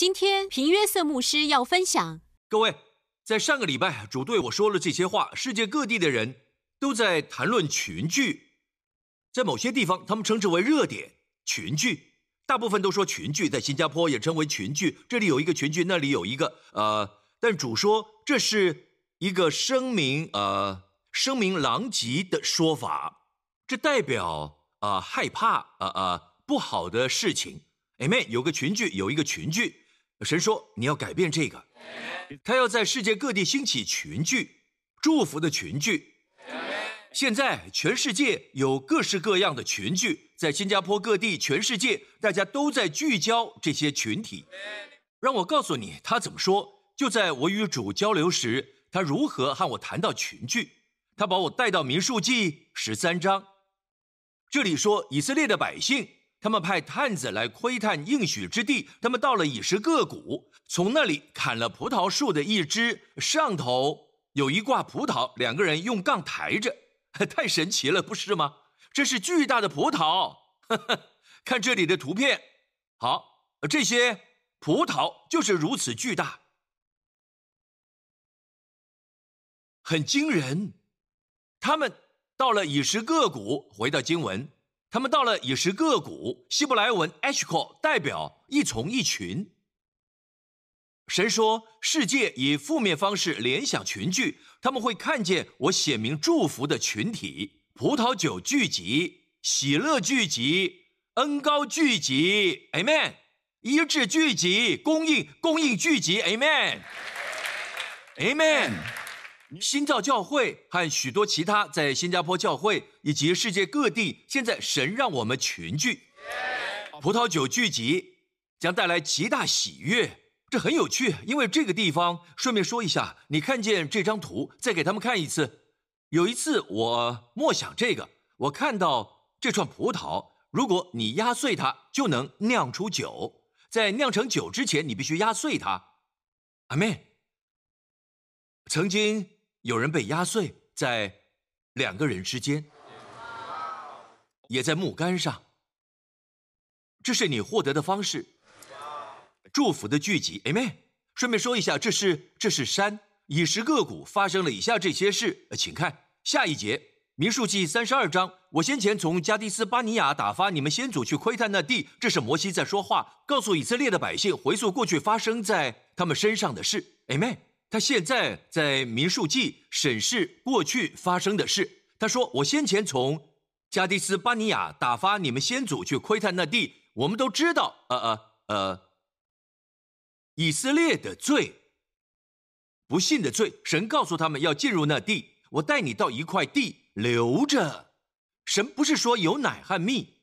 今天平约瑟牧师要分享。各位，在上个礼拜，主对我说了这些话。世界各地的人都在谈论群聚，在某些地方，他们称之为热点群聚。大部分都说群聚，在新加坡也称为群聚。这里有一个群聚，那里有一个，呃，但主说这是一个声名，呃，声名狼藉的说法，这代表呃害怕，呃呃不好的事情。Amen。有个群聚，有一个群聚。神说：“你要改变这个，他要在世界各地兴起群聚，祝福的群聚。现在全世界有各式各样的群聚，在新加坡各地，全世界大家都在聚焦这些群体。让我告诉你，他怎么说？就在我与主交流时，他如何和我谈到群聚？他把我带到民数记十三章，这里说以色列的百姓。”他们派探子来窥探应许之地。他们到了以实各谷，从那里砍了葡萄树的一枝，上头有一挂葡萄，两个人用杠抬着，太神奇了，不是吗？这是巨大的葡萄。看这里的图片，好，这些葡萄就是如此巨大，很惊人。他们到了以实各谷，回到经文。他们到了以实各股，希伯来文 “eshko” 代表一丛一群。神说，世界以负面方式联想群聚，他们会看见我显明祝福的群体：葡萄酒聚集、喜乐聚集、恩高聚集，Amen；医治聚集、供应供应聚集，Amen，Amen。新造教会和许多其他在新加坡教会以及世界各地，现在神让我们群聚，葡萄酒聚集将带来极大喜悦，这很有趣。因为这个地方，顺便说一下，你看见这张图，再给他们看一次。有一次我默想这个，我看到这串葡萄，如果你压碎它，就能酿出酒。在酿成酒之前，你必须压碎它。阿妹，曾经。有人被压碎在两个人之间，也在木杆上。这是你获得的方式，祝福的聚集。Amen。顺便说一下，这是这是山，以实各谷发生了以下这些事。请看下一节，民数记三十二章。我先前从加迪斯巴尼亚打发你们先祖去窥探那地，这是摩西在说话，告诉以色列的百姓回溯过去发生在他们身上的事。Amen。他现在在民数记审视过去发生的事。他说：“我先前从加迪斯巴尼亚打发你们先祖去窥探那地，我们都知道，呃呃呃，以色列的罪，不信的罪。神告诉他们要进入那地，我带你到一块地留着。神不是说有奶和蜜，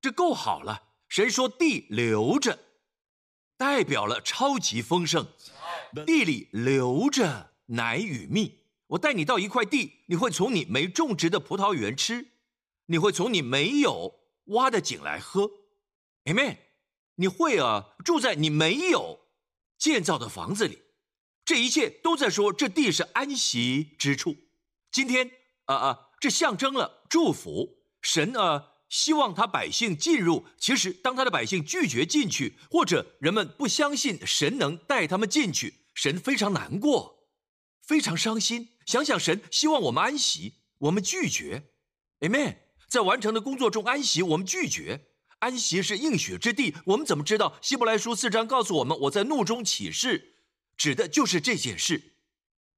这够好了。神说地留着，代表了超级丰盛。”地里留着奶与蜜，我带你到一块地，你会从你没种植的葡萄园吃，你会从你没有挖的井来喝，Amen。你会啊，住在你没有建造的房子里，这一切都在说这地是安息之处。今天啊啊，这象征了祝福，神啊希望他百姓进入。其实当他的百姓拒绝进去，或者人们不相信神能带他们进去。神非常难过，非常伤心。想想神希望我们安息，我们拒绝。Amen。在完成的工作中安息，我们拒绝。安息是应许之地，我们怎么知道？希伯来书四章告诉我们：“我在怒中起誓，指的就是这件事。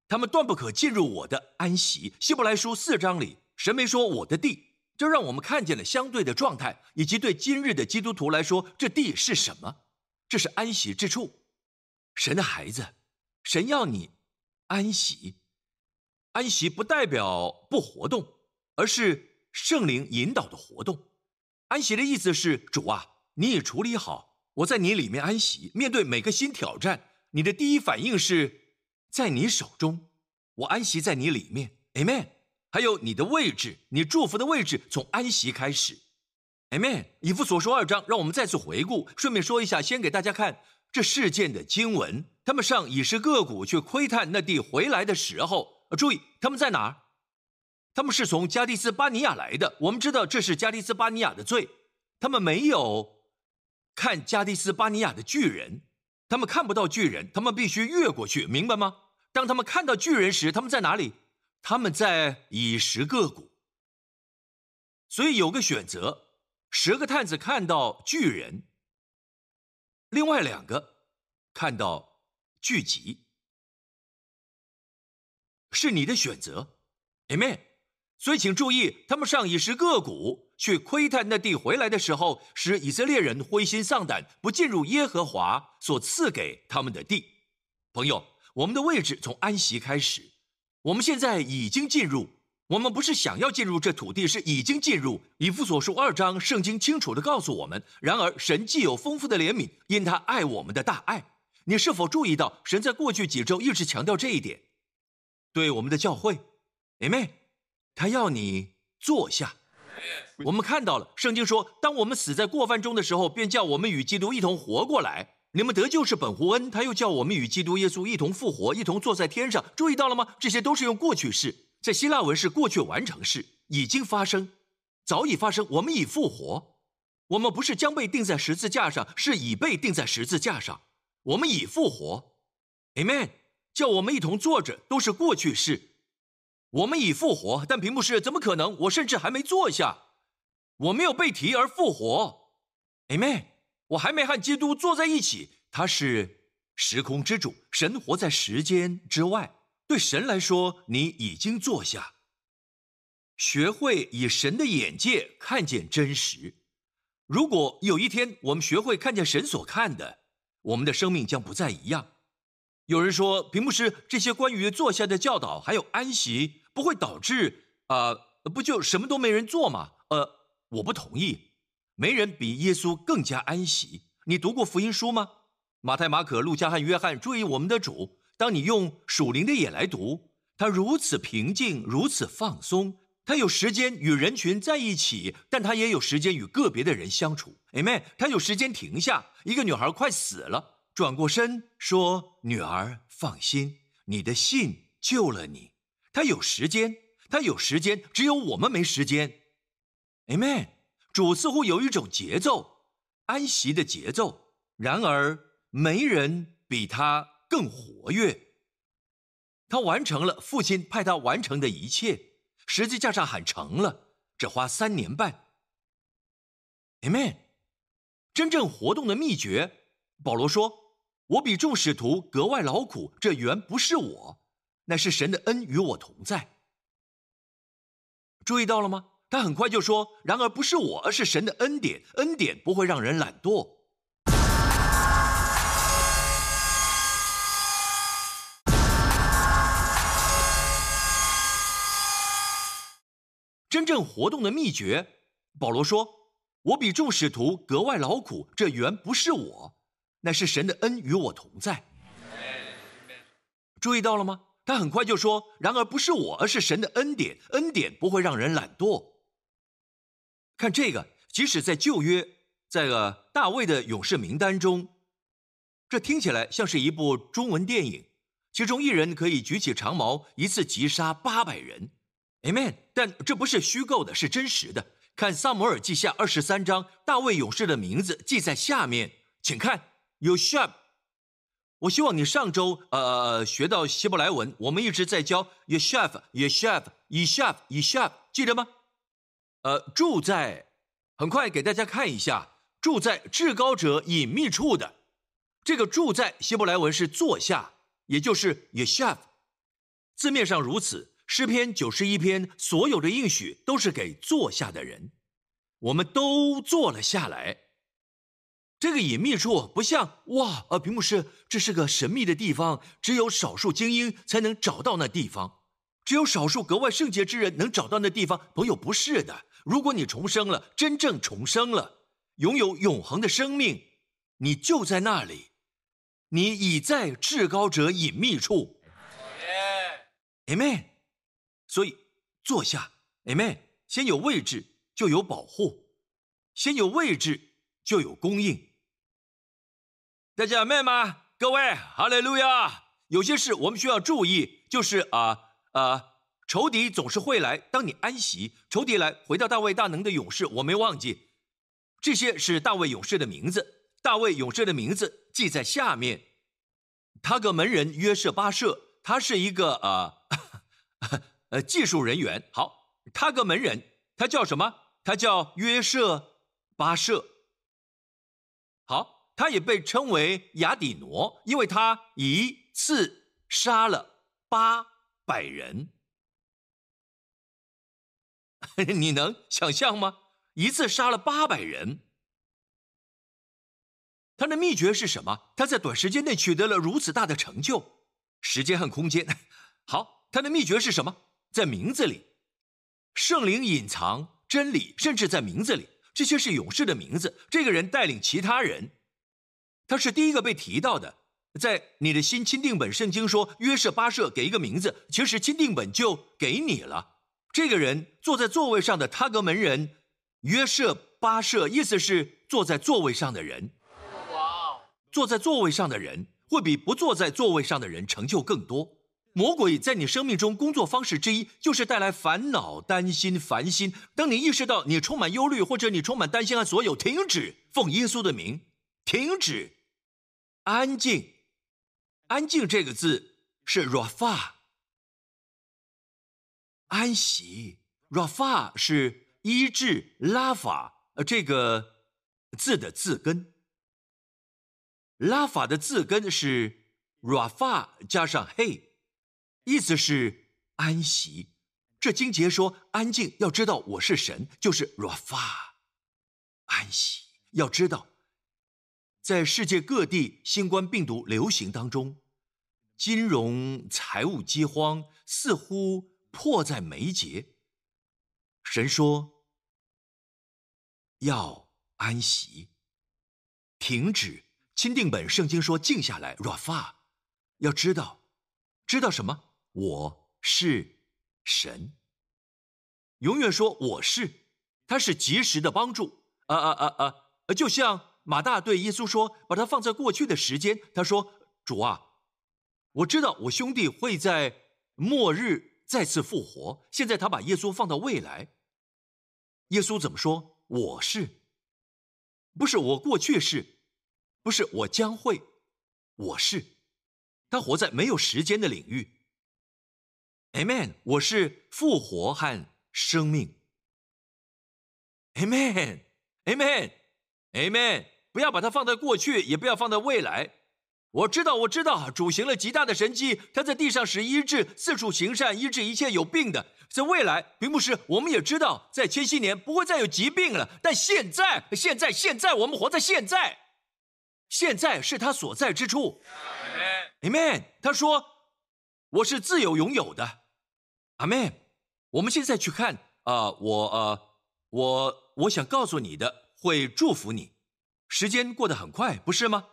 他们断不可进入我的安息。”希伯来书四章里，神没说我的地，这让我们看见了相对的状态，以及对今日的基督徒来说，这地是什么？这是安息之处，神的孩子。神要你安息，安息不代表不活动，而是圣灵引导的活动。安息的意思是，主啊，你已处理好，我在你里面安息。面对每个新挑战，你的第一反应是在你手中，我安息在你里面。Amen。还有你的位置，你祝福的位置从安息开始。Amen。以弗所说二章，让我们再次回顾，顺便说一下，先给大家看这事件的经文。他们上以实各谷去窥探那地，回来的时候，注意他们在哪儿？他们是从加迪斯巴尼亚来的。我们知道这是加迪斯巴尼亚的罪。他们没有看加迪斯巴尼亚的巨人，他们看不到巨人，他们必须越过去，明白吗？当他们看到巨人时，他们在哪里？他们在以十个谷。所以有个选择：十个探子看到巨人，另外两个看到聚集，是你的选择，Amen。所以请注意，他们上以十个谷去窥探那地回来的时候，使以色列人灰心丧胆，不进入耶和华所赐给他们的地。朋友。我们的位置从安息开始，我们现在已经进入。我们不是想要进入这土地，是已经进入。以弗所书二章，圣经清楚的告诉我们。然而，神既有丰富的怜悯，因他爱我们的大爱。你是否注意到，神在过去几周一直强调这一点？对我们的教会姐妹。他要你坐下。我们看到了，圣经说，当我们死在过犯中的时候，便叫我们与基督一同活过来。你们得救是本乎恩，他又叫我们与基督耶稣一同复活，一同坐在天上。注意到了吗？这些都是用过去式，在希腊文是过去完成式，已经发生，早已发生。我们已复活，我们不是将被钉在十字架上，是已被钉在十字架上。我们已复活，Amen。叫我们一同坐着，都是过去式。我们已复活，但屏幕是怎么可能？我甚至还没坐下，我没有被提而复活，Amen。我还没和基督坐在一起，他是时空之主，神活在时间之外。对神来说，你已经坐下。学会以神的眼界看见真实。如果有一天我们学会看见神所看的，我们的生命将不再一样。有人说，屏幕师这些关于坐下的教导，还有安息，不会导致啊，不就什么都没人做吗？呃，我不同意。没人比耶稣更加安息。你读过福音书吗？马太、马可、路加和约翰。注意，我们的主，当你用属灵的眼来读，他如此平静，如此放松。他有时间与人群在一起，但他也有时间与个别的人相处。Amen。他有时间停下。一个女孩快死了，转过身说：“女儿，放心，你的信救了你。”他有时间，他有时间，只有我们没时间。Amen。主似乎有一种节奏，安息的节奏。然而，没人比他更活跃。他完成了父亲派他完成的一切，实际架上喊成了，只花三年半。Amen。真正活动的秘诀，保罗说：“我比众使徒格外劳苦，这原不是我，乃是神的恩与我同在。”注意到了吗？他很快就说：“然而不是我，而是神的恩典。恩典不会让人懒惰。真正活动的秘诀，保罗说：我比众使徒格外劳苦，这原不是我，乃是神的恩与我同在。注意到了吗？他很快就说：然而不是我，而是神的恩典。恩典不会让人懒惰。”看这个，即使在旧约，在个大卫的勇士名单中，这听起来像是一部中文电影，其中一人可以举起长矛，一次击杀八百人，Amen。但这不是虚构的，是真实的。看萨摩尔记下二十三章，大卫勇士的名字记在下面，请看有 Shab。我希望你上周呃学到希伯来文，我们一直在教 Yeshab，Yeshab，Yeshab，Yeshab，记得吗？呃，住在，很快给大家看一下，住在至高者隐秘处的，这个住在希伯来文是坐下，也就是 yeshav，字面上如此。诗篇九十一篇所有的应许都是给坐下的人，我们都坐了下来。这个隐秘处不像哇，呃，屏幕是这是个神秘的地方，只有少数精英才能找到那地方，只有少数格外圣洁之人能找到那地方。朋友，不是的。如果你重生了，真正重生了，拥有永恒的生命，你就在那里，你已在至高者隐秘处。Amen。所以坐下，Amen。先有位置就有保护，先有位置就有供应。大家 Amen 吗？各位，哈利路亚。有些事我们需要注意，就是啊啊。仇敌总是会来。当你安息，仇敌来，回到大卫大能的勇士，我没忘记，这些是大卫勇士的名字。大卫勇士的名字记在下面。他个门人约瑟巴舍，他是一个呃 呃技术人员。好，他个门人，他叫什么？他叫约瑟巴舍。好，他也被称为雅底挪，因为他一次杀了八百人。你能想象吗？一次杀了八百人。他的秘诀是什么？他在短时间内取得了如此大的成就，时间和空间。好，他的秘诀是什么？在名字里，圣灵隐藏真理，甚至在名字里。这些是勇士的名字。这个人带领其他人，他是第一个被提到的。在你的新钦定本圣经说约瑟巴舍给一个名字，其实钦定本就给你了。这个人坐在座位上的他格门人约瑟巴舍，意思是坐在座位上的人。哇坐在座位上的人会比不坐在座位上的人成就更多。魔鬼在你生命中工作方式之一就是带来烦恼、担心、烦心。当你意识到你充满忧虑，或者你充满担心和所有，停止，奉耶稣的名，停止，安静。安静这个字是 rafa，安息。rafa 是医治拉法呃这个字的字根。拉法的字根是 rafa 加上 hey，意思是安息。这经节说安静，要知道我是神，就是 rafa，安息。要知道，在世界各地新冠病毒流行当中，金融财务饥荒似乎迫在眉睫。神说要安息，停止。钦定本圣经说：“静下来，Rafa，要知道，知道什么？我是神。永远说我是，他是及时的帮助。啊啊啊啊！就像马大对耶稣说，把它放在过去的时间。他说：主啊，我知道我兄弟会在末日再次复活。现在他把耶稣放到未来。耶稣怎么说？我是，不是我过去是。”不是我将会，我是，他活在没有时间的领域。Amen，我是复活和生命。Amen，Amen，Amen，不要把它放在过去，也不要放在未来。我知道，我知道，主行了极大的神迹，他在地上使医治，四处行善，医治一切有病的。在未来，并不是我们也知道，在千禧年不会再有疾病了。但现在，现在，现在，我们活在现在。现在是他所在之处，Amen。他说：“我是自由拥有的，Amen。”我们现在去看啊，我呃，我我想告诉你的会祝福你。时间过得很快，不是吗？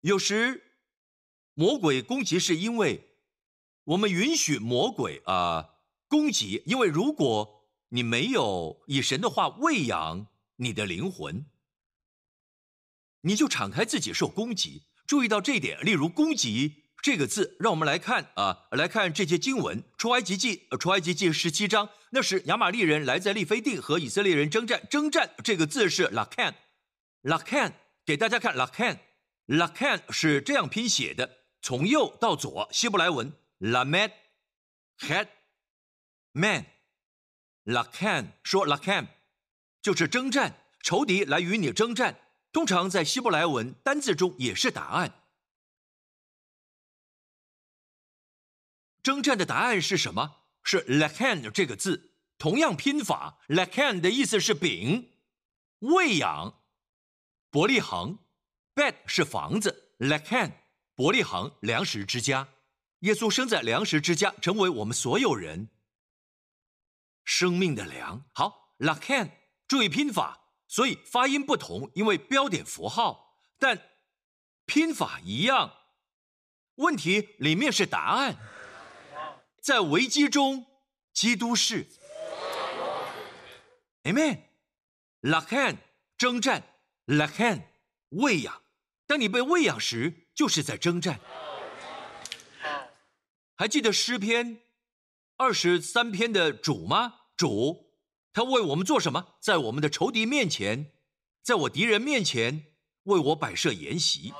有时魔鬼攻击是因为我们允许魔鬼啊攻击，因为如果你没有以神的话喂养你的灵魂。你就敞开自己受攻击，注意到这一点。例如“攻击”这个字，让我们来看啊，来看这些经文，《出埃及记》《出埃及记》十七章，那是亚玛利人来在利非定和以色列人征战。征战这个字是 “lakan”，“lakan” 给大家看，“lakan”，“lakan” 是这样拼写的，从右到左，希伯来文 “lamed”，“head”，“man”，“lakan” 说 “lakan” 就是征战，仇敌来与你征战。通常在希伯来文单字中也是答案。征战的答案是什么？是 lakan 这个字，同样拼法。lakan 的意思是饼，喂养，伯利恒，bed 是房子，lakan 伯利恒粮食之家。耶稣生在粮食之家，成为我们所有人生命的粮。好，lakan 注意拼法。所以发音不同，因为标点符号，但拼法一样。问题里面是答案。在危机中，基督是。Amen。Lakan 征战，Lakan 喂养。当你被喂养时，就是在征战。还记得诗篇二十三篇的主吗？主。他为我们做什么？在我们的仇敌面前，在我敌人面前为我摆设筵席，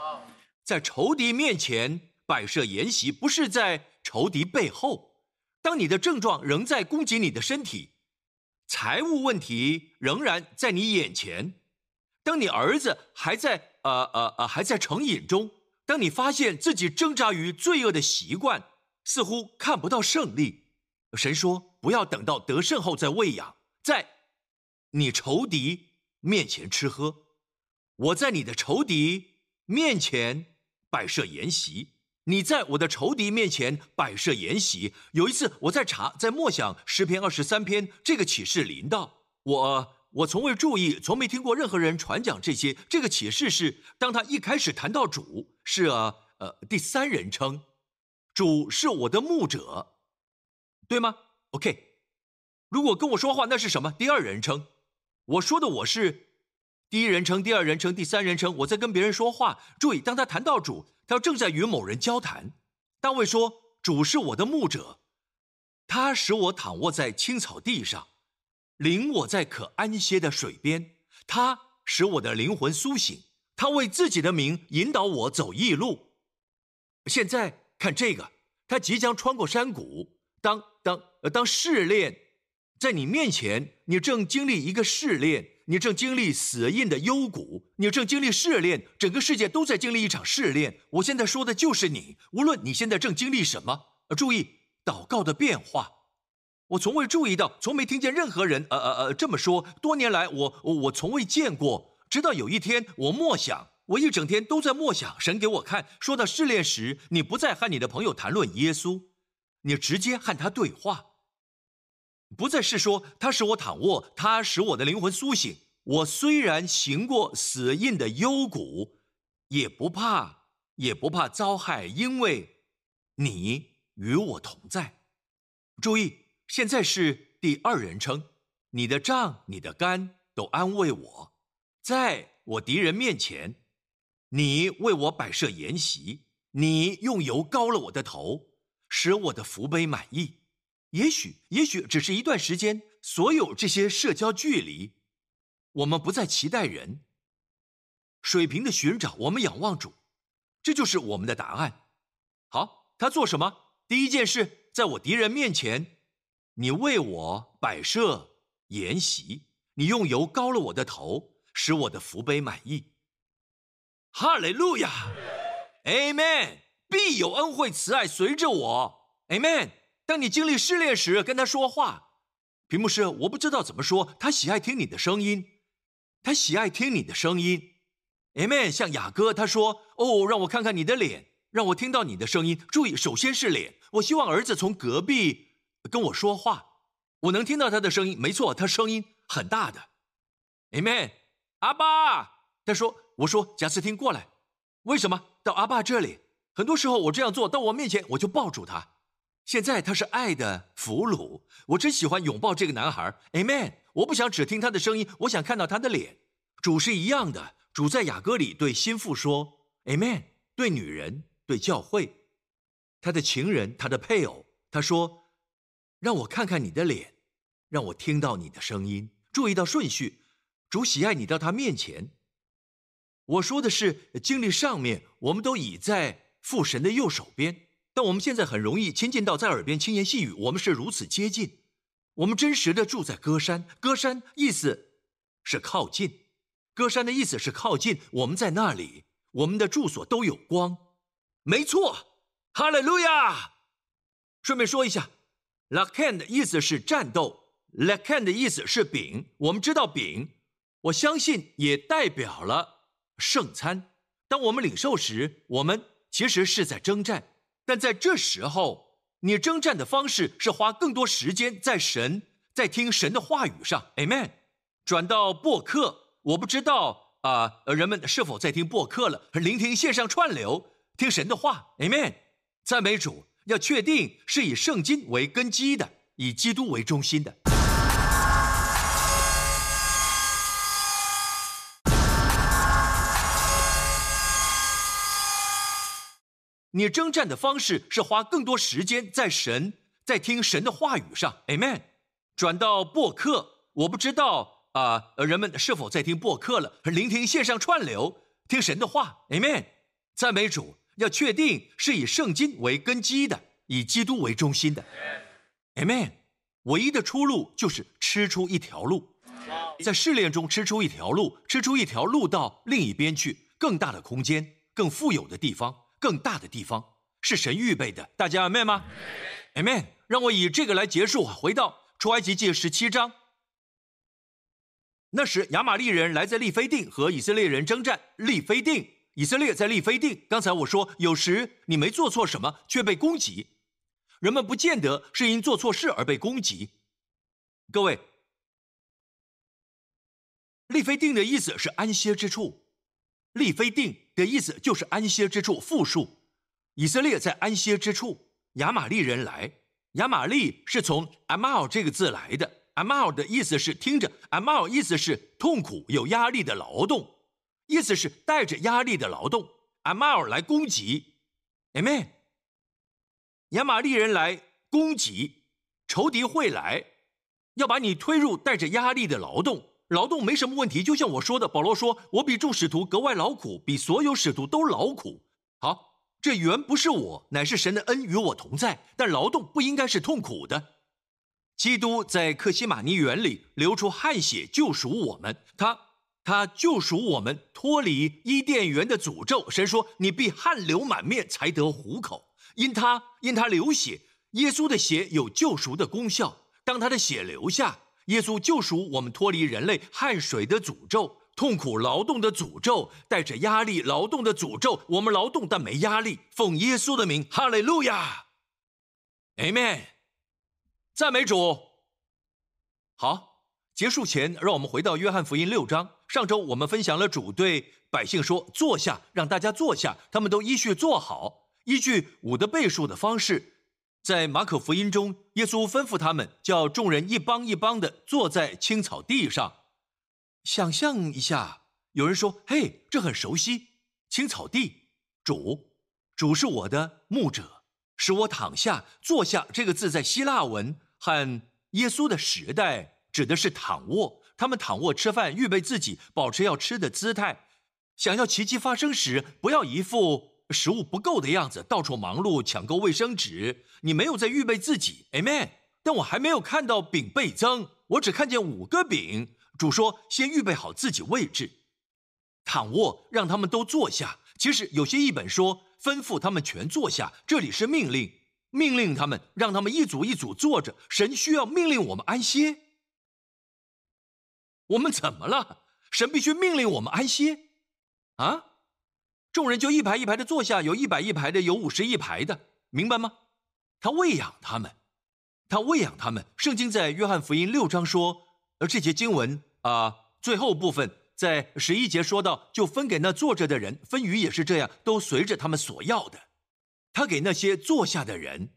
在仇敌面前摆设筵席，不是在仇敌背后。当你的症状仍在攻击你的身体，财务问题仍然在你眼前，当你儿子还在呃呃呃还在成瘾中，当你发现自己挣扎于罪恶的习惯，似乎看不到胜利，神说不要等到得胜后再喂养，在你仇敌面前吃喝，我在你的仇敌面前摆设筵席。你在我的仇敌面前摆设筵席。有一次，我在查，在默想诗篇二十三篇，这个启示临到我。我从未注意，从没听过任何人传讲这些。这个启示是，当他一开始谈到主，是呃呃第三人称，主是我的牧者，对吗？OK，如果跟我说话，那是什么？第二人称。我说的我是第一人称、第二人称、第三人称。我在跟别人说话。注意，当他谈到主。他正在与某人交谈。大卫说：“主是我的牧者，他使我躺卧在青草地上，领我在可安歇的水边。他使我的灵魂苏醒。他为自己的名引导我走义路。”现在看这个，他即将穿过山谷。当当呃当试炼在你面前，你正经历一个试炼。你正经历死印的幽谷，你正经历试炼，整个世界都在经历一场试炼。我现在说的就是你，无论你现在正经历什么。注意祷告的变化。我从未注意到，从没听见任何人呃呃呃这么说。多年来，我我从未见过。直到有一天，我默想，我一整天都在默想。神给我看，说到试炼时，你不再和你的朋友谈论耶稣，你直接和他对话。不再是说他使我躺卧，他使我的灵魂苏醒。我虽然行过死印的幽谷，也不怕，也不怕遭害，因为你与我同在。注意，现在是第二人称，你的杖、你的肝都安慰我。在我敌人面前，你为我摆设筵席，你用油膏了我的头，使我的福杯满意。也许，也许只是一段时间。所有这些社交距离，我们不再期待人。水平的寻找，我们仰望主，这就是我们的答案。好，他做什么？第一件事，在我敌人面前，你为我摆设筵席，你用油膏了我的头，使我的福杯满意。哈利路亚，Amen。必有恩惠慈爱随着我，Amen。当你经历试炼时，跟他说话。屏幕是我不知道怎么说。他喜爱听你的声音，他喜爱听你的声音。Amen。像雅哥他说：“哦，让我看看你的脸，让我听到你的声音。”注意，首先是脸。我希望儿子从隔壁跟我说话，我能听到他的声音。没错，他声音很大的。Amen。阿爸，他说：“我说贾斯汀过来，为什么到阿爸这里？很多时候我这样做，到我面前我就抱住他。”现在他是爱的俘虏，我真喜欢拥抱这个男孩。Amen。我不想只听他的声音，我想看到他的脸。主是一样的，主在雅歌里对心腹说：Amen。对女人，对教会，他的情人，他的配偶，他说：让我看看你的脸，让我听到你的声音。注意到顺序，主喜爱你到他面前。我说的是经历上面，我们都倚在父神的右手边。但我们现在很容易亲近到在耳边轻言细语，我们是如此接近。我们真实的住在歌山，歌山意思是靠近，歌山的意思是靠近。我们在那里，我们的住所都有光。没错，哈利路亚。顺便说一下，lakan 的意思是战斗，lakan 的意思是饼。我们知道饼，我相信也代表了圣餐。当我们领受时，我们其实是在征战。但在这时候，你征战的方式是花更多时间在神，在听神的话语上。Amen。转到播客，我不知道啊，人们是否在听播客了？聆听线上串流，听神的话。Amen。赞美主，要确定是以圣经为根基的，以基督为中心的。你征战的方式是花更多时间在神，在听神的话语上，Amen。转到播客，我不知道啊，人们是否在听播客了？聆听线上串流，听神的话，Amen。赞美主，要确定是以圣经为根基的，以基督为中心的，Amen。唯一的出路就是吃出一条路，在试炼中吃出一条路，吃出一条路到另一边去，更大的空间，更富有的地方，更大的地方，是神预备的。大家 Amen 吗？Amen。让我以这个来结束，回到出埃及记十七章。那时亚玛利人来在利非定和以色列人征战，利非定，以色列在利非定。刚才我说，有时你没做错什么，却被攻击。人们不见得是因做错事而被攻击。各位，利非定的意思是安歇之处，利非定的意思就是安歇之处。复数，以色列在安歇之处，亚玛利人来，亚玛利是从 amal 这个字来的。amal 的意思是听着，amal 意思是痛苦、有压力的劳动，意思是带着压力的劳动。amal 来攻击，amen。亚玛利人来攻击，仇敌会来，要把你推入带着压力的劳动。劳动没什么问题，就像我说的，保罗说：“我比众使徒格外劳苦，比所有使徒都劳苦。”好，这原不是我，乃是神的恩与我同在。但劳动不应该是痛苦的。基督在克西马尼园里流出汗血，救赎我们。他他救赎我们，脱离伊甸园的诅咒。神说：“你必汗流满面，才得糊口。”因他因他流血，耶稣的血有救赎的功效。当他的血流下，耶稣救赎我们，脱离人类汗水的诅咒、痛苦劳动的诅咒、带着压力劳动的诅咒。我们劳动但没压力，奉耶稣的名，哈利路亚，Amen。赞美主。好，结束前，让我们回到约翰福音六章。上周我们分享了主对百姓说：“坐下，让大家坐下。”他们都依序坐好，依据五的倍数的方式。在马可福音中，耶稣吩咐他们叫众人一帮一帮的坐在青草地上。想象一下，有人说：“嘿，这很熟悉，青草地。”主，主是我的牧者，使我躺下坐下。这个字在希腊文。和耶稣的时代指的是躺卧，他们躺卧吃饭，预备自己，保持要吃的姿态。想要奇迹发生时，不要一副食物不够的样子，到处忙碌抢购卫生纸。你没有在预备自己，Amen。但我还没有看到饼倍增，我只看见五个饼。主说：“先预备好自己位置，躺卧，让他们都坐下。”其实有些译本说吩咐他们全坐下，这里是命令。命令他们，让他们一组一组坐着。神需要命令我们安歇。我们怎么了？神必须命令我们安歇啊！众人就一排一排的坐下，有一百一排的，有五十一排的，明白吗？他喂养他们，他喂养他们。圣经在约翰福音六章说，而这节经文啊，最后部分在十一节说到，就分给那坐着的人，分鱼也是这样，都随着他们所要的。他给那些坐下的人，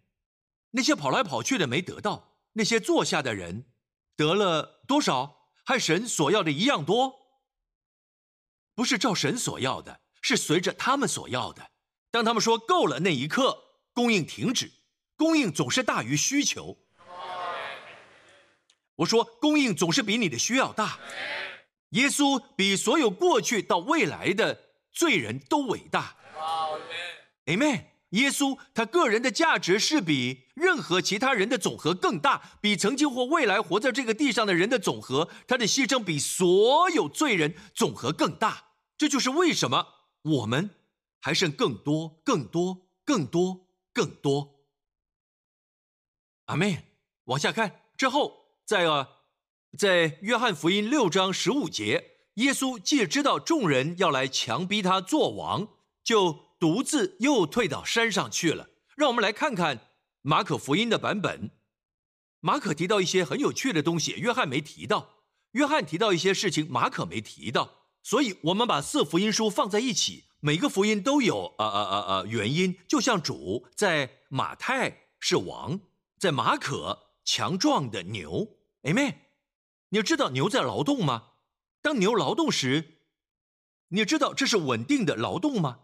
那些跑来跑去的没得到；那些坐下的人得了多少，和神所要的一样多。不是照神所要的，是随着他们所要的。当他们说够了那一刻，供应停止。供应总是大于需求。我说供应总是比你的需要大。耶稣比所有过去到未来的罪人都伟大。Amen。耶稣他个人的价值是比任何其他人的总和更大，比曾经或未来活在这个地上的人的总和，他的牺牲比所有罪人总和更大。这就是为什么我们还剩更多、更多、更多、更多。阿门。往下看之后，在啊，在约翰福音六章十五节，耶稣既知道众人要来强逼他做王，就。独自又退到山上去了。让我们来看看马可福音的版本。马可提到一些很有趣的东西，约翰没提到。约翰提到一些事情，马可没提到。所以，我们把四福音书放在一起，每个福音都有呃呃呃呃原因。就像主在马太是王，在马可强壮的牛，Amen。你知道牛在劳动吗？当牛劳动时，你知道这是稳定的劳动吗？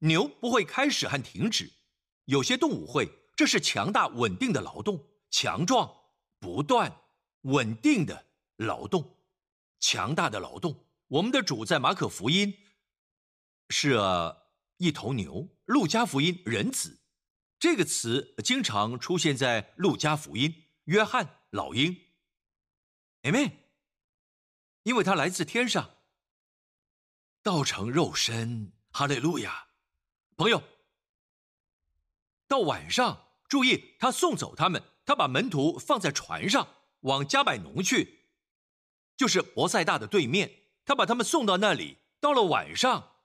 牛不会开始和停止，有些动物会。这是强大稳定的劳动，强壮、不断、稳定的劳动，强大的劳动。我们的主在马可福音是一头牛。路加福音人子这个词经常出现在路加福音。约翰老鹰，Amen。因为他来自天上，道成肉身，哈利路亚。朋友，到晚上，注意他送走他们，他把门徒放在船上，往加百农去，就是博塞大的对面。他把他们送到那里。到了晚上，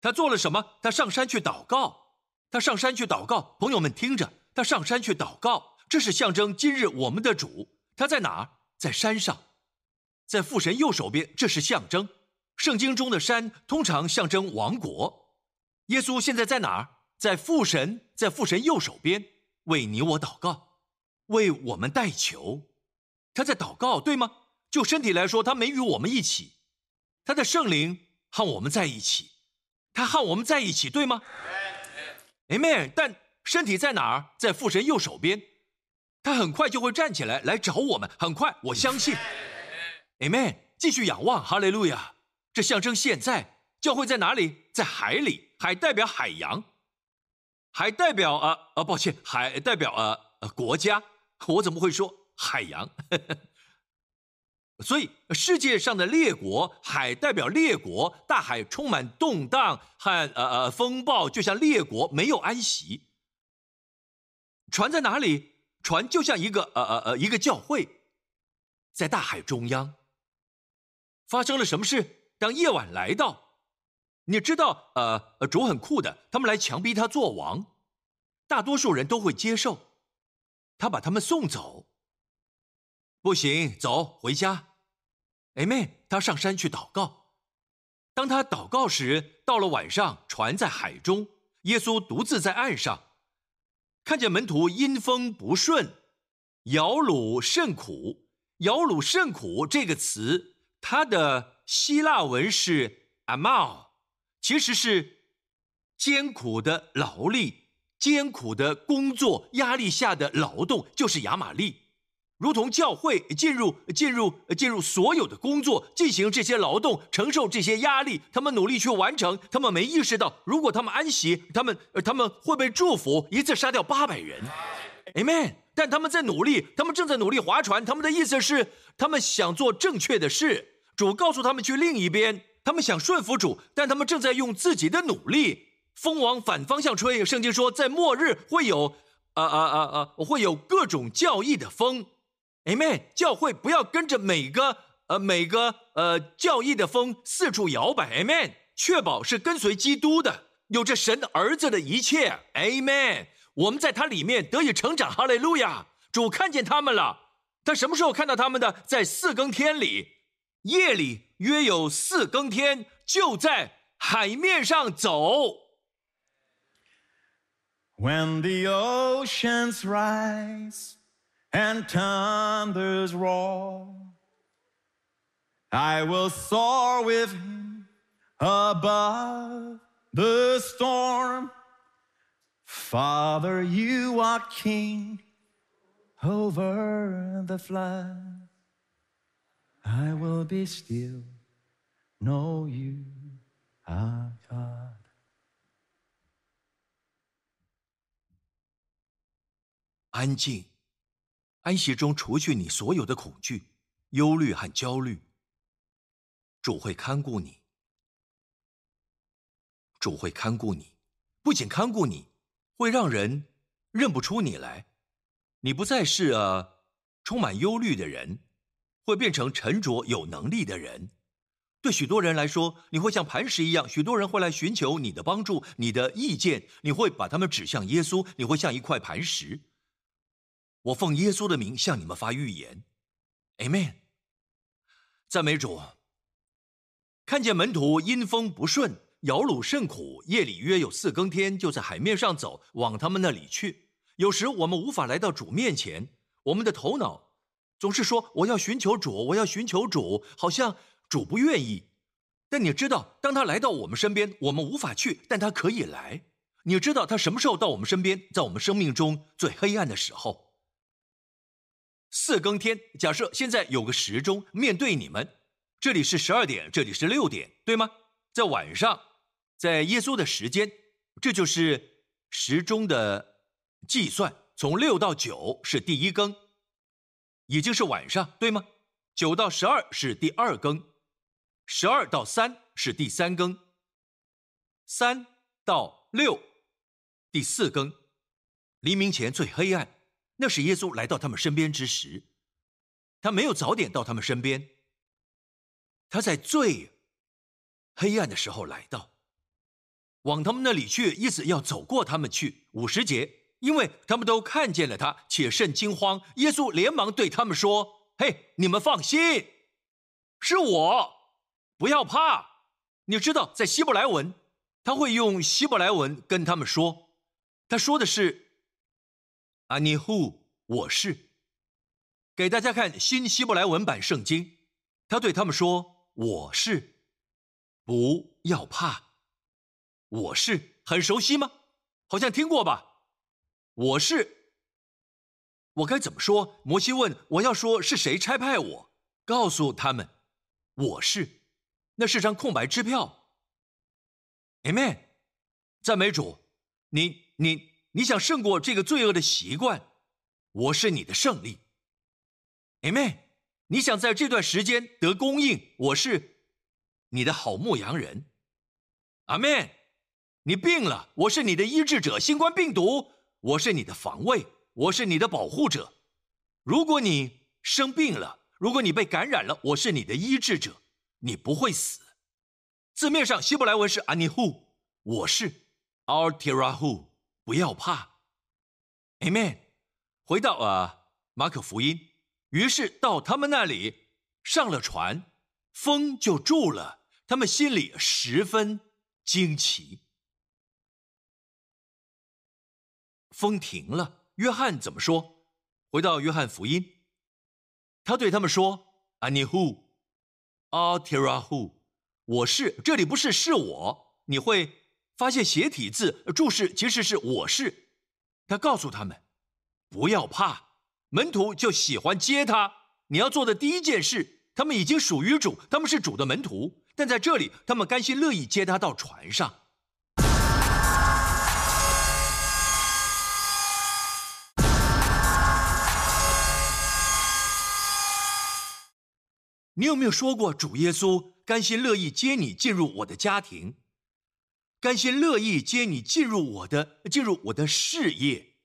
他做了什么？他上山去祷告。他上山去祷告。朋友们听着，他上山去祷告，这是象征今日我们的主。他在哪儿？在山上，在父神右手边。这是象征。圣经中的山通常象征王国。耶稣现在在哪儿？在父神，在父神右手边，为你我祷告，为我们代求。他在祷告，对吗？就身体来说，他没与我们一起。他的圣灵和我们在一起，他和我们在一起，对吗？Amen。但身体在哪儿？在父神右手边。他很快就会站起来来找我们。很快，我相信。Amen。继续仰望，哈利路亚。这象征现在教会在哪里？在海里。海代表海洋，海代表啊啊，抱歉，海代表呃国家。我怎么会说海洋？所以，世界上的列国，海代表列国，大海充满动荡和呃呃风暴，就像列国没有安息。船在哪里？船就像一个呃呃呃一个教会，在大海中央。发生了什么事？当夜晚来到，你知道，呃呃，主很酷的，他们来强逼他做王，大多数人都会接受，他把他们送走。不行，走回家。哎妹，他上山去祷告。当他祷告时，到了晚上，船在海中，耶稣独自在岸上，看见门徒因风不顺，摇橹甚苦。摇橹甚苦这个词，它的希腊文是 amao，其实是艰苦的劳力、艰苦的工作、压力下的劳动，就是亚玛力。如同教会进入进入进入所有的工作，进行这些劳动，承受这些压力，他们努力去完成。他们没意识到，如果他们安息，他们他们会被祝福，一次杀掉八百人。Amen。但他们在努力，他们正在努力划船。他们的意思是，他们想做正确的事。主告诉他们去另一边，他们想顺服主，但他们正在用自己的努力，风往反方向吹。圣经说，在末日会有啊啊啊啊，会有各种教义的风。Amen，教会不要跟着每个呃每个呃教义的风四处摇摆。Amen，确保是跟随基督的，有着神的儿子的一切。Amen，我们在他里面得以成长。哈利路亚，主看见他们了。他什么时候看到他们的？在四更天里，夜里约有四更天，就在海面上走。When the oceans rise. And thunders roar. I will soar with him above the storm. Father, you are king over the flood. I will be still, know you are God. 安静。安息中除去你所有的恐惧、忧虑和焦虑。主会看顾你，主会看顾你，不仅看顾你，会让人认不出你来。你不再是呃充满忧虑的人，会变成沉着有能力的人。对许多人来说，你会像磐石一样，许多人会来寻求你的帮助、你的意见。你会把他们指向耶稣，你会像一块磐石。我奉耶稣的名向你们发预言，Amen。赞美主。看见门徒阴风不顺，摇橹甚苦，夜里约有四更天，就在海面上走，往他们那里去。有时我们无法来到主面前，我们的头脑总是说：“我要寻求主，我要寻求主。”好像主不愿意。但你知道，当他来到我们身边，我们无法去，但他可以来。你知道他什么时候到我们身边？在我们生命中最黑暗的时候。四更天，假设现在有个时钟面对你们，这里是十二点，这里是六点，对吗？在晚上，在耶稣的时间，这就是时钟的计算，从六到九是第一更，已经是晚上，对吗？九到十二是第二更，十二到三是第三更，三到六第四更，黎明前最黑暗，那是耶稣来到他们身边之时。他没有早点到他们身边，他在最黑暗的时候来到，往他们那里去，意思要走过他们去。五十节，因为他们都看见了他，且甚惊慌。耶稣连忙对他们说：“嘿，你们放心，是我，不要怕。你知道，在希伯来文，他会用希伯来文跟他们说，他说的是‘阿尼呼，我是’。”给大家看新希伯来文版圣经，他对他们说：“我是，不要怕。我是很熟悉吗？好像听过吧？我是，我该怎么说？摩西问我要说是谁差派我，告诉他们，我是，那是张空白支票。Amen，赞美主，你你你想胜过这个罪恶的习惯，我是你的胜利。” Amen，你想在这段时间得供应，我是你的好牧羊人。Amen，你病了，我是你的医治者。新冠病毒，我是你的防卫，我是你的保护者。如果你生病了，如果你被感染了，我是你的医治者，你不会死。字面上希伯来文是 Anihu，我是 Altirahu，不要怕。Amen，回到啊马可福音。于是到他们那里上了船，风就住了。他们心里十分惊奇。风停了，约翰怎么说？回到约翰福音，他对他们说：“阿尼呼，阿提拉呼，我是这里不是是我。你会发现斜体字注释其实是我是。他告诉他们，不要怕。”门徒就喜欢接他。你要做的第一件事，他们已经属于主，他们是主的门徒。但在这里，他们甘心乐意接他到船上。你有没有说过，主耶稣甘心乐意接你进入我的家庭，甘心乐意接你进入我的进入我的事业？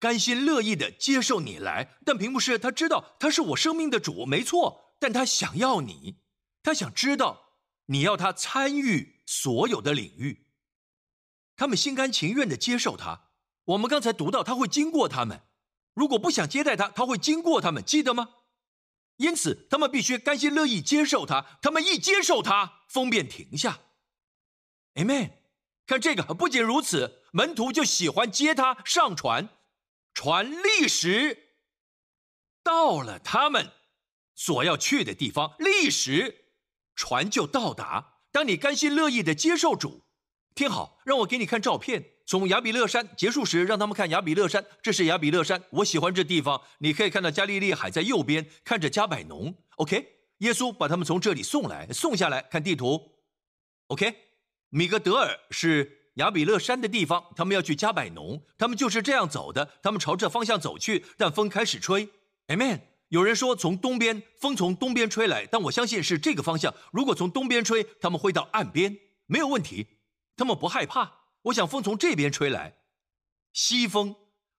甘心乐意的接受你来，但并不是他知道他是我生命的主，没错。但他想要你，他想知道你要他参与所有的领域。他们心甘情愿的接受他。我们刚才读到他会经过他们，如果不想接待他，他会经过他们，记得吗？因此他们必须甘心乐意接受他。他们一接受他，风便停下。Amen。看这个，不仅如此，门徒就喜欢接他上船。船立时到了他们所要去的地方，立时船就到达。当你甘心乐意的接受主，听好，让我给你看照片。从亚比勒山结束时，让他们看亚比勒山，这是亚比勒山，我喜欢这地方。你可以看到加利利海在右边，看着加百农。OK，耶稣把他们从这里送来，送下来看地图。OK，米格德尔是。雅比勒山的地方，他们要去加百农，他们就是这样走的。他们朝这方向走去，但风开始吹。Amen。有人说从东边，风从东边吹来，但我相信是这个方向。如果从东边吹，他们会到岸边，没有问题。他们不害怕。我想风从这边吹来，西风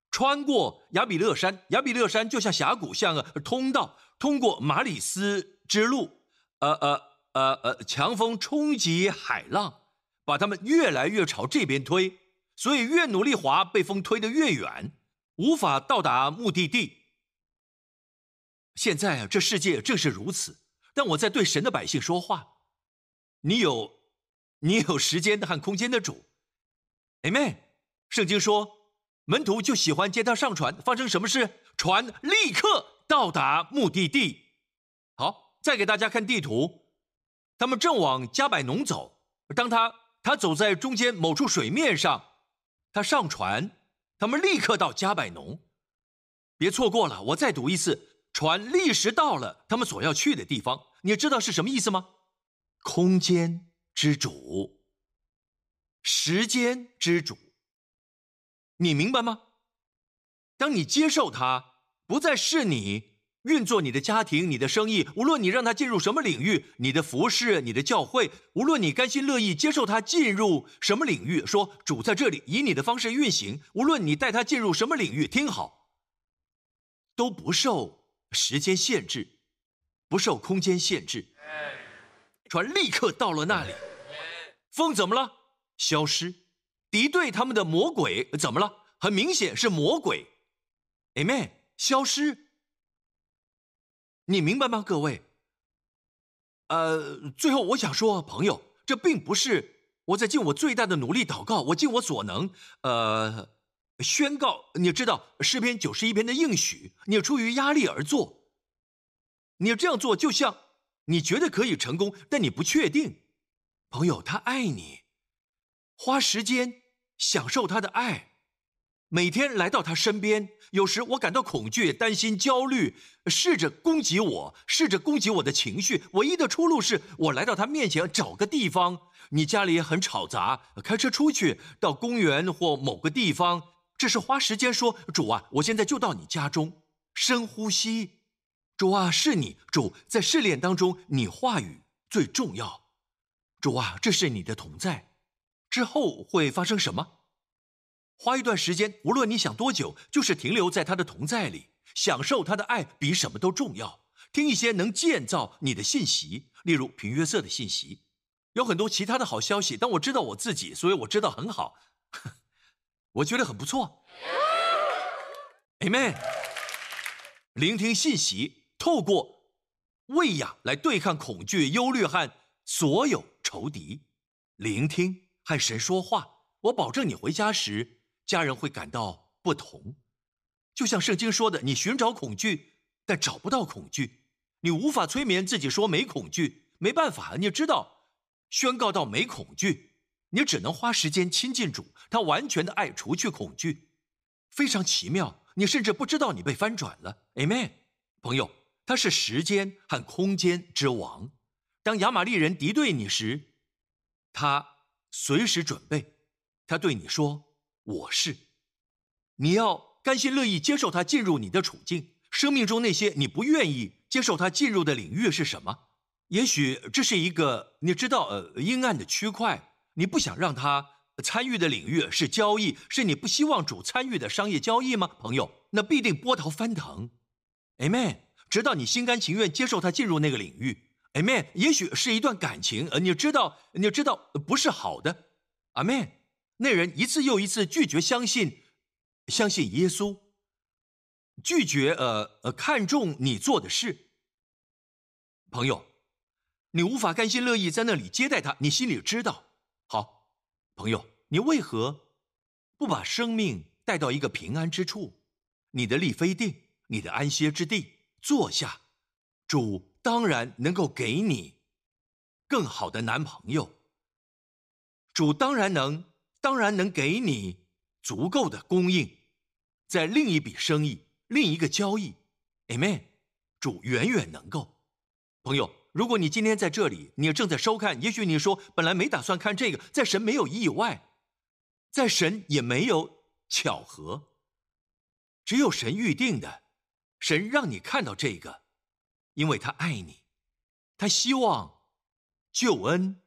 穿过雅比勒山，雅比勒山就像峡谷，像个通道，通过马里斯之路。呃呃呃呃，强风冲击海浪。把他们越来越朝这边推，所以越努力划，被风推得越远，无法到达目的地。现在，这世界正是如此。但我在对神的百姓说话，你有，你有时间和空间的主，Amen。圣经说，门徒就喜欢接他上船，发生什么事，船立刻到达目的地。好，再给大家看地图，他们正往加百农走，当他。他走在中间某处水面上，他上船，他们立刻到加百农，别错过了。我再读一次，船立时到了他们所要去的地方。你知道是什么意思吗？空间之主，时间之主。你明白吗？当你接受他，不再是你运作你的家庭、你的生意，无论你让他进入什么领域，你的服饰、你的教会，无论你甘心乐意接受他进入什么领域，说主在这里以你的方式运行，无论你带他进入什么领域，听好，都不受时间限制，不受空间限制。船立刻到了那里，风怎么了？消失。敌对他们的魔鬼怎么了？很明显是魔鬼。Amen，消失。你明白吗，各位？呃，最后我想说，朋友，这并不是我在尽我最大的努力祷告，我尽我所能，呃，宣告。你知道诗篇九十一篇的应许，你出于压力而做。你这样做，就像你觉得可以成功，但你不确定。朋友，他爱你，花时间。享受他的爱，每天来到他身边。有时我感到恐惧、担心、焦虑，试着攻击我，试着攻击我的情绪。唯一的出路是我来到他面前，找个地方。你家里很吵杂，开车出去到公园或某个地方。这是花时间说：“主啊，我现在就到你家中，深呼吸。”主啊，是你，主在试炼当中，你话语最重要。主啊，这是你的同在。之后会发生什么？花一段时间，无论你想多久，就是停留在他的同在里，享受他的爱比什么都重要。听一些能建造你的信息，例如平约瑟的信息，有很多其他的好消息。但我知道我自己，所以我知道很好，我觉得很不错。Amen。聆听信息，透过喂养来对抗恐惧、忧虑和所有仇敌。聆听。和神说话，我保证你回家时，家人会感到不同。就像圣经说的，你寻找恐惧，但找不到恐惧，你无法催眠自己说没恐惧，没办法，你知道，宣告到没恐惧，你只能花时间亲近主，他完全的爱除去恐惧，非常奇妙。你甚至不知道你被翻转了，Amen，朋友，他是时间和空间之王。当亚玛利人敌对你时，他。随时准备，他对你说：“我是。”你要甘心乐意接受他进入你的处境。生命中那些你不愿意接受他进入的领域是什么？也许这是一个你知道呃阴暗的区块，你不想让他参与的领域是交易，是你不希望主参与的商业交易吗？朋友，那必定波涛翻腾。Amen。直到你心甘情愿接受他进入那个领域。Amen。也许是一段感情，呃，你知道，你知道不是好的。Amen。那人一次又一次拒绝相信，相信耶稣，拒绝呃呃看重你做的事。朋友，你无法甘心乐意在那里接待他，你心里知道。好，朋友，你为何不把生命带到一个平安之处，你的立非定，你的安歇之地，坐下，主。当然能够给你更好的男朋友。主当然能，当然能给你足够的供应，在另一笔生意、另一个交易，Amen。主远远能够。朋友，如果你今天在这里，你正在收看，也许你说本来没打算看这个，在神没有意外，在神也没有巧合，只有神预定的，神让你看到这个。因为他爱你，他希望救恩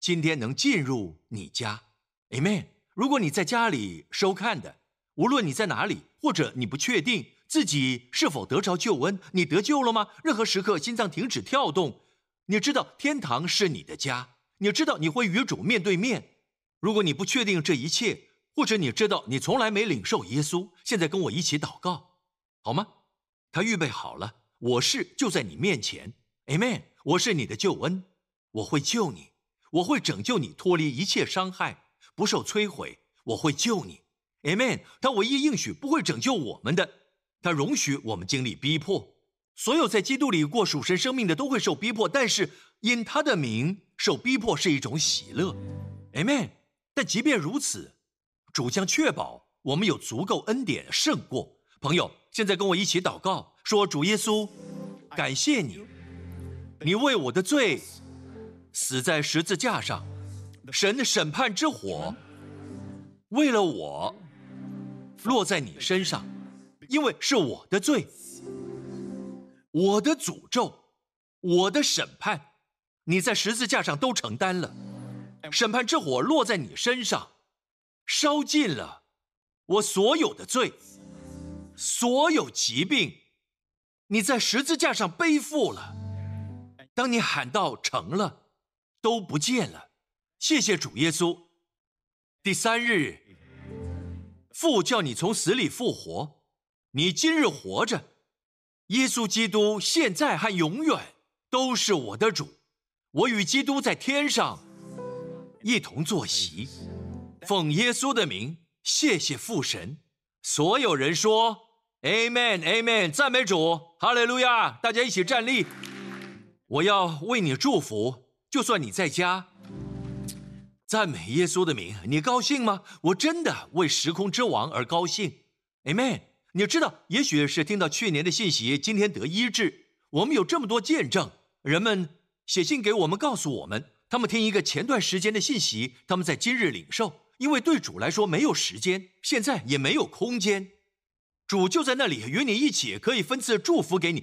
今天能进入你家，Amen。如果你在家里收看的，无论你在哪里，或者你不确定自己是否得着救恩，你得救了吗？任何时刻心脏停止跳动，你知道天堂是你的家，你知道你会与主面对面。如果你不确定这一切，或者你知道你从来没领受耶稣，现在跟我一起祷告，好吗？他预备好了。我是就在你面前，Amen。我是你的救恩，我会救你，我会拯救你脱离一切伤害，不受摧毁。我会救你，Amen。他唯一应许不会拯救我们的，他容许我们经历逼迫。所有在基督里过属神生命的都会受逼迫，但是因他的名受逼迫是一种喜乐，Amen。但即便如此，主将确保我们有足够恩典胜过。朋友，现在跟我一起祷告。说主耶稣，感谢你，你为我的罪死在十字架上，神的审判之火，为了我落在你身上，因为是我的罪，我的诅咒，我的审判，你在十字架上都承担了。审判之火落在你身上，烧尽了我所有的罪，所有疾病，你在十字架上背负了。当你喊到成了，都不见了。谢谢主耶稣。第三日，父叫你从死里复活，你今日活着。耶稣基督现在和永远都是我的主。我与基督在天上一同坐席，奉耶稣的名，谢谢父神。所有人说：“Amen，Amen，赞美主，哈利路亚！”大家一起站立。我要为你祝福，就算你在家。赞美耶稣的名，你高兴吗？我真的为时空之王而高兴，Amen。你知道，也许是听到去年的信息，今天得医治。我们有这么多见证，人们写信给我们，告诉我们，他们听一个前段时间的信息，他们在今日领受，因为对主来说没有时间，现在也没有空间，主就在那里与你一起，可以分赐祝福给你。